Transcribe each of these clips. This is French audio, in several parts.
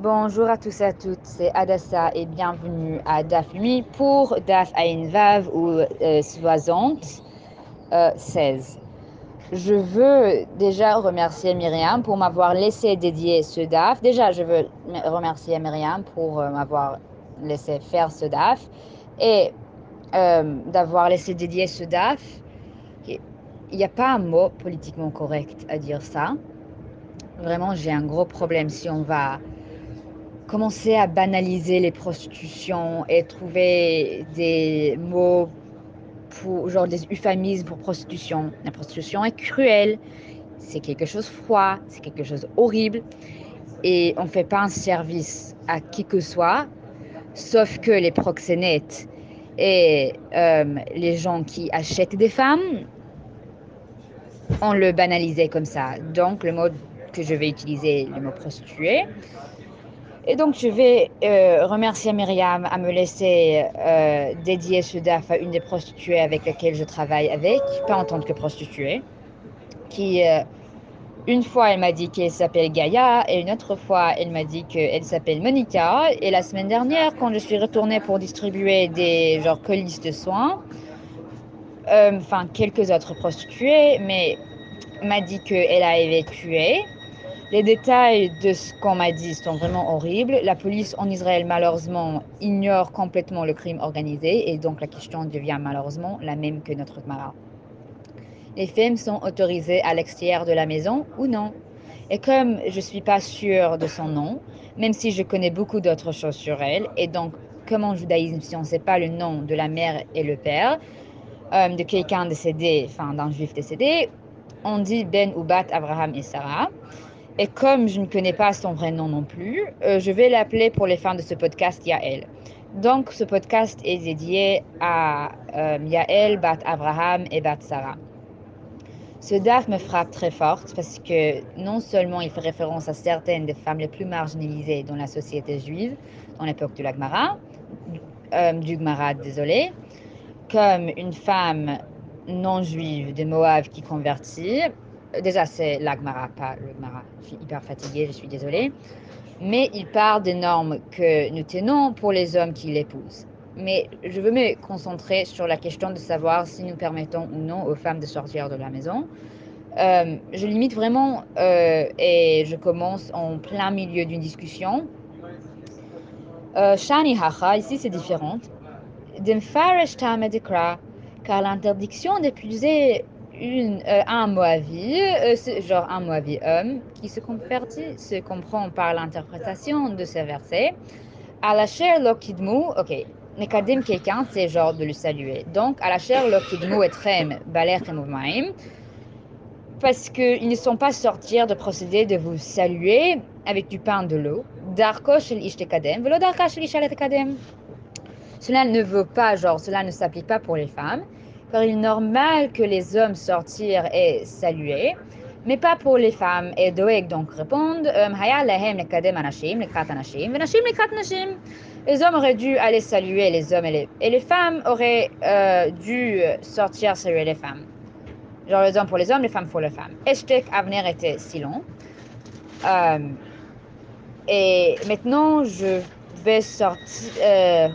Bonjour à tous et à toutes, c'est Adassa et bienvenue à DAF Nuit pour DAF Ain Vav ou euh, 60 euh, 16. Je veux déjà remercier Myriam pour m'avoir laissé dédier ce DAF. Déjà, je veux remercier Myriam pour euh, m'avoir laissé faire ce DAF et euh, d'avoir laissé dédier ce DAF. Il n'y a pas un mot politiquement correct à dire ça. Vraiment, j'ai un gros problème si on va commencer à banaliser les prostitutions et trouver des mots pour, genre des euphémismes pour prostitution. La prostitution est cruelle, c'est quelque chose de froid, c'est quelque chose horrible et on ne fait pas un service à qui que ce soit, sauf que les proxénètes et euh, les gens qui achètent des femmes, on le banalisait comme ça. Donc le mot que je vais utiliser, le mot prostituée, et donc, je vais euh, remercier Myriam à me laisser euh, dédier ce DAF à une des prostituées avec lesquelles je travaille avec, pas en tant que prostituée, qui, euh, une fois, elle m'a dit qu'elle s'appelle Gaïa, et une autre fois, elle m'a dit qu'elle s'appelle Monica. Et la semaine dernière, quand je suis retournée pour distribuer des genre colis de soins, enfin, quelques autres prostituées, mais m'a dit qu'elle a été tuée. Les détails de ce qu'on m'a dit sont vraiment horribles. La police en Israël, malheureusement, ignore complètement le crime organisé et donc la question devient malheureusement la même que notre Mara. Les femmes sont autorisées à l'extérieur de la maison ou non Et comme je ne suis pas sûre de son nom, même si je connais beaucoup d'autres choses sur elle, et donc comme en judaïsme, si on ne sait pas le nom de la mère et le père, euh, de quelqu'un décédé, enfin d'un juif décédé, on dit Ben ou Bat, Abraham et Sarah. Et comme je ne connais pas son vrai nom non plus, euh, je vais l'appeler pour les fans de ce podcast Yael. Donc, ce podcast est dédié à euh, Yael, Bat Abraham et Bat Sarah. Ce DAF me frappe très fort parce que non seulement il fait référence à certaines des femmes les plus marginalisées dans la société juive, dans l'époque de l'Agmara, euh, du Gmara, désolé, comme une femme non juive de Moab qui convertit, déjà c'est l'Agmara, pas le Gmara. Je suis hyper fatiguée, je suis désolée. Mais il parle des normes que nous tenons pour les hommes qui l'épousent. Mais je veux me concentrer sur la question de savoir si nous permettons ou non aux femmes de sortir de la maison. Euh, je limite vraiment euh, et je commence en plein milieu d'une discussion. Euh, Shani Hacha, ici c'est différent. Car l'interdiction d'épouser une, euh, un Moavi, euh, genre un Moavi homme, qui se convertit, se comprend par l'interprétation de ces versets. À la chair lokidmu, ok, nekadim quelqu'un, c'est genre de le saluer. Donc, à la chair lokidmu et trem, baler et parce qu'ils ne sont pas sortir de procéder de vous saluer avec du pain de l'eau. Darko shel ishtekadem, velo darka shel kadem. Cela ne veut pas, genre, cela ne s'applique pas pour les femmes car il est normal que les hommes sortirent et saluer, mais pas pour les femmes. Et Doeg donc répondent Les hommes auraient dû aller saluer les hommes et les, femmes auraient euh, dû sortir saluer les femmes. Genre les hommes pour les hommes, les femmes pour les femmes. Eshtek Avner était si long. Euh, et maintenant, je vais sortir. Euh,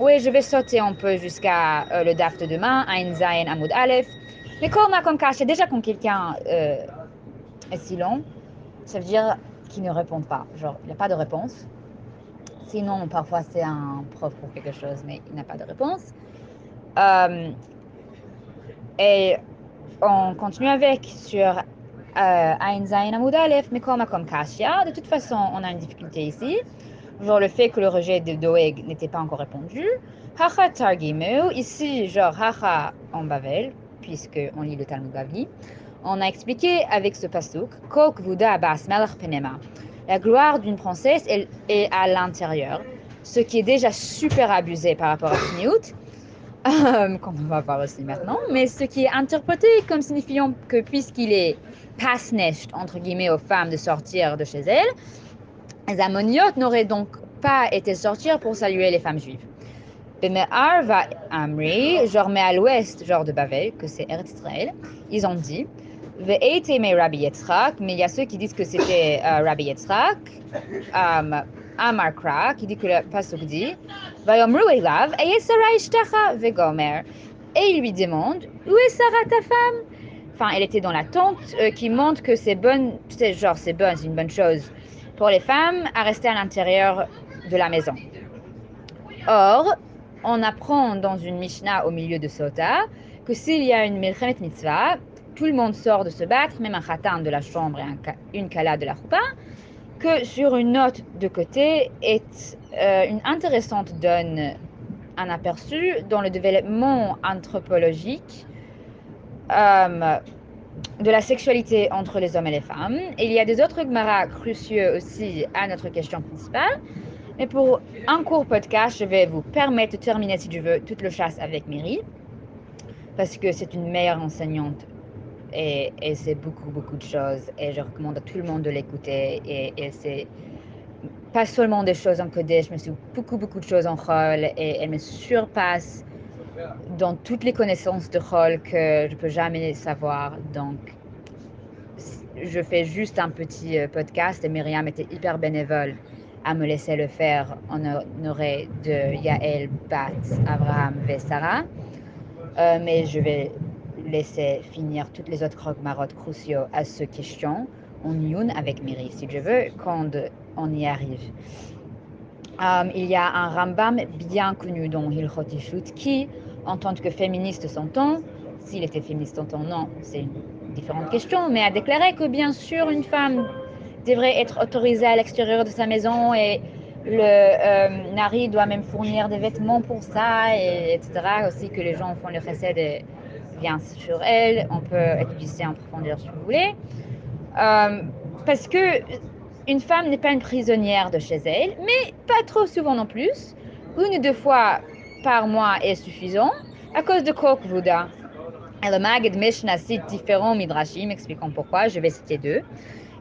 oui, je vais sauter un peu jusqu'à euh, le DAF de demain, Ein Zayin Amoud Aleph. Mais comme comme caché, déjà quand quelqu'un euh, est si long, ça veut dire qu'il ne répond pas. Genre, il n'y a pas de réponse. Sinon, parfois c'est un prof pour quelque chose, mais il n'a pas de réponse. Euh, et on continue avec sur Ein Zayin Amoud Aleph, mais comme comme Kashia. De toute façon, on a une difficulté ici genre le fait que le rejet de Doeg n'était pas encore répondu. Hacha Targimeu, ici, genre Hacha en Bavel, puisque on lit le Talmud Bavli, on a expliqué avec ce pasuk, Kok Vuda Abbas Melech Penema. La gloire d'une princesse est à l'intérieur, ce qui est déjà super abusé par rapport à Knut, euh, comme on va voir aussi maintenant, mais ce qui est interprété comme signifiant que puisqu'il est pasnecht, entre guillemets, aux femmes de sortir de chez elles, les Ammoniotes n'auraient donc pas été sortir pour saluer les femmes juives. Beme'ar Amri, genre mais à l'ouest, genre de Bavel, que c'est Eretz Israël, ils ont dit Rabbi Yitzhak, mais il y a ceux qui disent que c'était euh, Rabbi Yitzhak, um, Amar Kra, qui dit que le pasuk dit, Vayomru elav, eye Sarah ishtacha vegomer. Et il lui demande, où est Sarah ta femme? Enfin, elle était dans la tente, euh, qui montre que c'est bon, c'est genre c'est bon, c'est une bonne chose pour les femmes à rester à l'intérieur de la maison. Or, on apprend dans une Mishnah au milieu de Sota que s'il y a une Milchemet Mitzvah, tout le monde sort de se battre, même un khatan de la chambre et une kala de la roupa, que sur une note de côté est euh, une intéressante donne un aperçu dans le développement anthropologique euh, de la sexualité entre les hommes et les femmes. Et il y a des autres gmaras crucieux aussi à notre question principale. Mais pour un court podcast, je vais vous permettre de terminer, si tu veux, toute le chasse avec Miri, parce que c'est une meilleure enseignante et, c'est beaucoup, beaucoup de choses. Et je recommande à tout le monde de l'écouter. Et, c'est pas seulement des choses encodées, je me suis beaucoup, beaucoup de choses en rôle et elle me surpasse dans toutes les connaissances de rôle que je peux jamais savoir. Donc, je fais juste un petit euh, podcast et Myriam était hyper bénévole à me laisser le faire en honoré de Yael, Bat, Abraham et Sarah. Euh, mais je vais laisser finir toutes les autres croque-marottes cruciaux à ce question en une avec Miri, si je veux, quand on y arrive. Euh, il y a un Rambam bien connu dans Hilchot qui, en tant que féministe s'entend, s'il était féministe en temps, non, c'est une différente question, mais a déclaré que bien sûr une femme devrait être autorisée à l'extérieur de sa maison et le euh, Nari doit même fournir des vêtements pour ça, et, etc. Aussi que les gens font le recette bien sur elle. On peut étudier en profondeur si vous voulez. Euh, parce que une femme n'est pas une prisonnière de chez elle, mais pas trop souvent non plus. Une ou deux fois par mois est suffisant à cause de Kokvuda. Et le Magad Mishnah cite différents midrashim expliquant pourquoi. Je vais citer deux.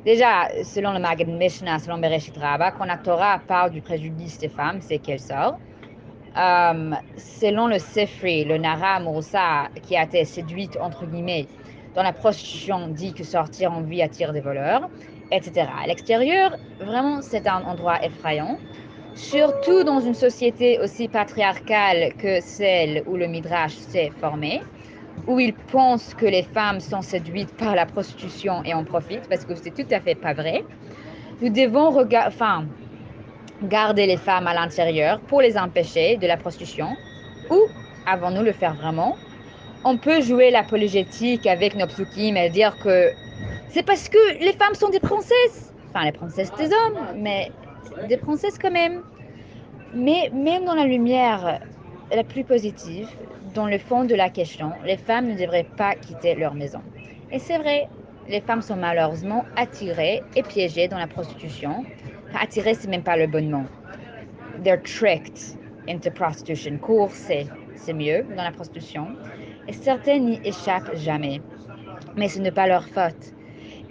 Déjà, selon le Magad Mishnah, selon Bereshit Rabbah, quand la Torah parle du préjudice des femmes, c'est qu'elle sort. Euh, selon le Sefri, le Nara Mouroussa, qui a été séduite, entre guillemets, dans la prostitution, dit que sortir en vie attire des voleurs, etc. À l'extérieur, vraiment, c'est un endroit effrayant, surtout dans une société aussi patriarcale que celle où le Midrash s'est formé, où ils pensent que les femmes sont séduites par la prostitution et en profitent, parce que c'est tout à fait pas vrai. Nous devons enfin, garder les femmes à l'intérieur pour les empêcher de la prostitution ou avons-nous le faire vraiment? On peut jouer l'apologétique avec nos psukim et dire que c'est parce que les femmes sont des princesses, enfin les princesses des hommes, mais des princesses quand même. Mais même dans la lumière la plus positive, dans le fond de la question, les femmes ne devraient pas quitter leur maison. Et c'est vrai, les femmes sont malheureusement attirées et piégées dans la prostitution Attirer, c'est même pas le bon mot. They're tricked into prostitution. Courser, c'est mieux dans la prostitution. Et certaines n'y échappent jamais. Mais ce n'est pas leur faute.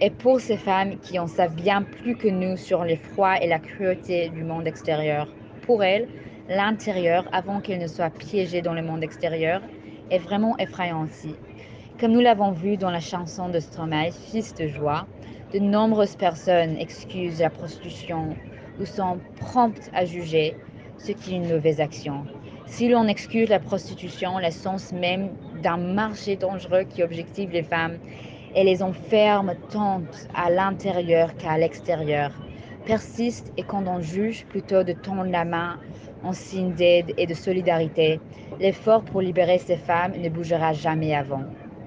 Et pour ces femmes qui en savent bien plus que nous sur l'effroi et la cruauté du monde extérieur, pour elles, l'intérieur, avant qu'elles ne soient piégées dans le monde extérieur, est vraiment effrayant aussi. Comme nous l'avons vu dans la chanson de Stromae, Fils de joie, de nombreuses personnes excusent la prostitution ou sont promptes à juger ce qui est une mauvaise action. Si l'on excuse la prostitution, l'essence même d'un marché dangereux qui objective les femmes et les enferme tant à l'intérieur qu'à l'extérieur, persiste et quand on juge plutôt de tendre la main en signe d'aide et de solidarité, l'effort pour libérer ces femmes ne bougera jamais avant.